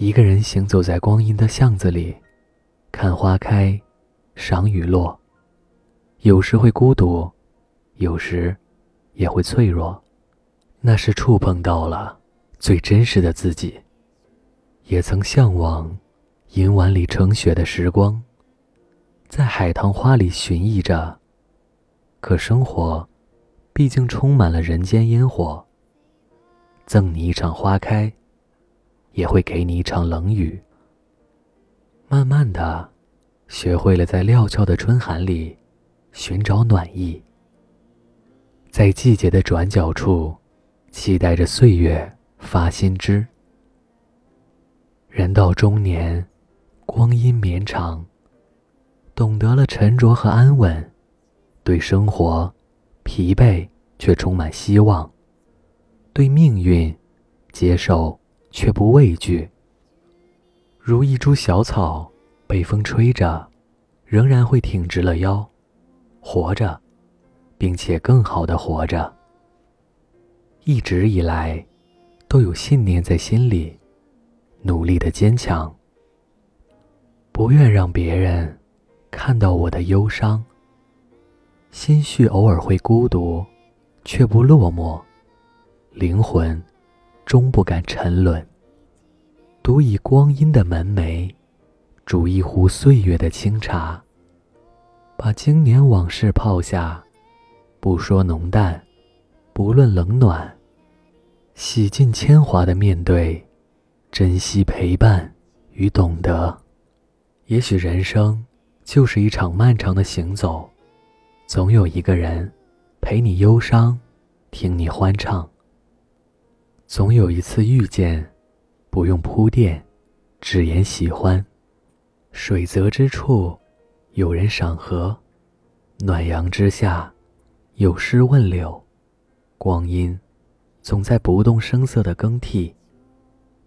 一个人行走在光阴的巷子里，看花开，赏雨落。有时会孤独，有时也会脆弱。那是触碰到了最真实的自己。也曾向往银碗里盛雪的时光，在海棠花里寻觅着。可生活，毕竟充满了人间烟火。赠你一场花开，也会给你一场冷雨。慢慢的，学会了在料峭的春寒里寻找暖意，在季节的转角处，期待着岁月发新枝。人到中年，光阴绵长，懂得了沉着和安稳，对生活疲惫却充满希望。对命运，接受却不畏惧。如一株小草，被风吹着，仍然会挺直了腰，活着，并且更好的活着。一直以来，都有信念在心里，努力的坚强。不愿让别人看到我的忧伤。心绪偶尔会孤独，却不落寞。灵魂终不敢沉沦。独倚光阴的门楣，煮一壶岁月的清茶，把经年往事泡下，不说浓淡，不论冷暖，洗尽铅华的面对，珍惜陪伴与懂得。也许人生就是一场漫长的行走，总有一个人陪你忧伤，听你欢唱。总有一次遇见，不用铺垫，只言喜欢。水泽之处，有人赏荷；暖阳之下，有诗问柳。光阴总在不动声色的更替，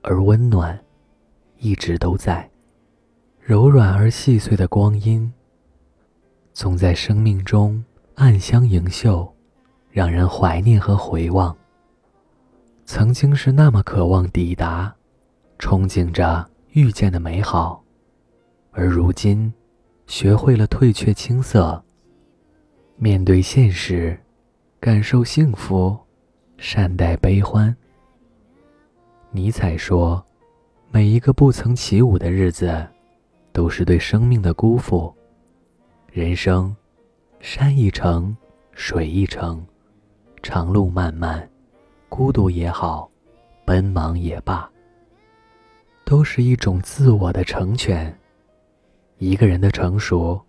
而温暖一直都在。柔软而细碎的光阴，总在生命中暗香盈袖，让人怀念和回望。曾经是那么渴望抵达，憧憬着遇见的美好，而如今，学会了退却青涩。面对现实，感受幸福，善待悲欢。尼采说：“每一个不曾起舞的日子，都是对生命的辜负。”人生，山一程，水一程，长路漫漫。孤独也好，奔忙也罢，都是一种自我的成全。一个人的成熟，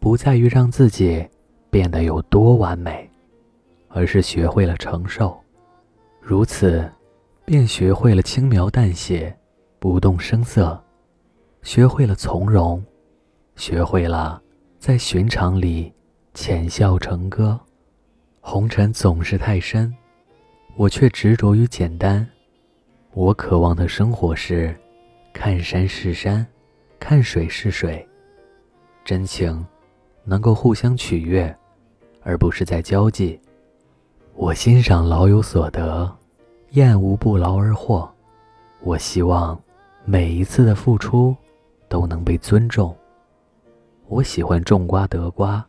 不在于让自己变得有多完美，而是学会了承受。如此，便学会了轻描淡写，不动声色；学会了从容，学会了在寻常里浅笑成歌。红尘总是太深。我却执着于简单。我渴望的生活是：看山是山，看水是水。真情能够互相取悦，而不是在交际。我欣赏老有所得，厌恶不劳而获。我希望每一次的付出都能被尊重。我喜欢种瓜得瓜，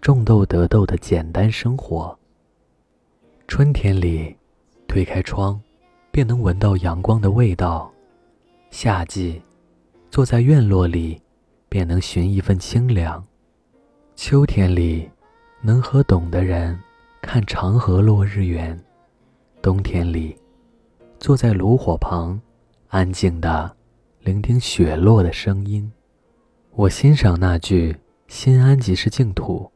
种豆得豆的简单生活。春天里，推开窗，便能闻到阳光的味道；夏季，坐在院落里，便能寻一份清凉；秋天里，能和懂的人看长河落日圆；冬天里，坐在炉火旁，安静的聆听雪落的声音。我欣赏那句“心安即是净土”，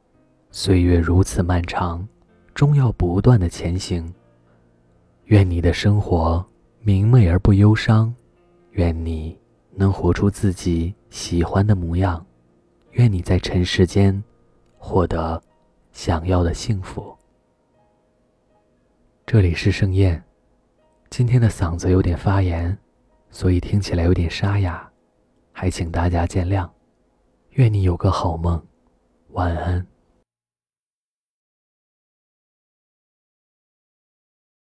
岁月如此漫长。终要不断的前行。愿你的生活明媚而不忧伤，愿你能活出自己喜欢的模样，愿你在尘世间获得想要的幸福。这里是盛宴，今天的嗓子有点发炎，所以听起来有点沙哑，还请大家见谅。愿你有个好梦，晚安。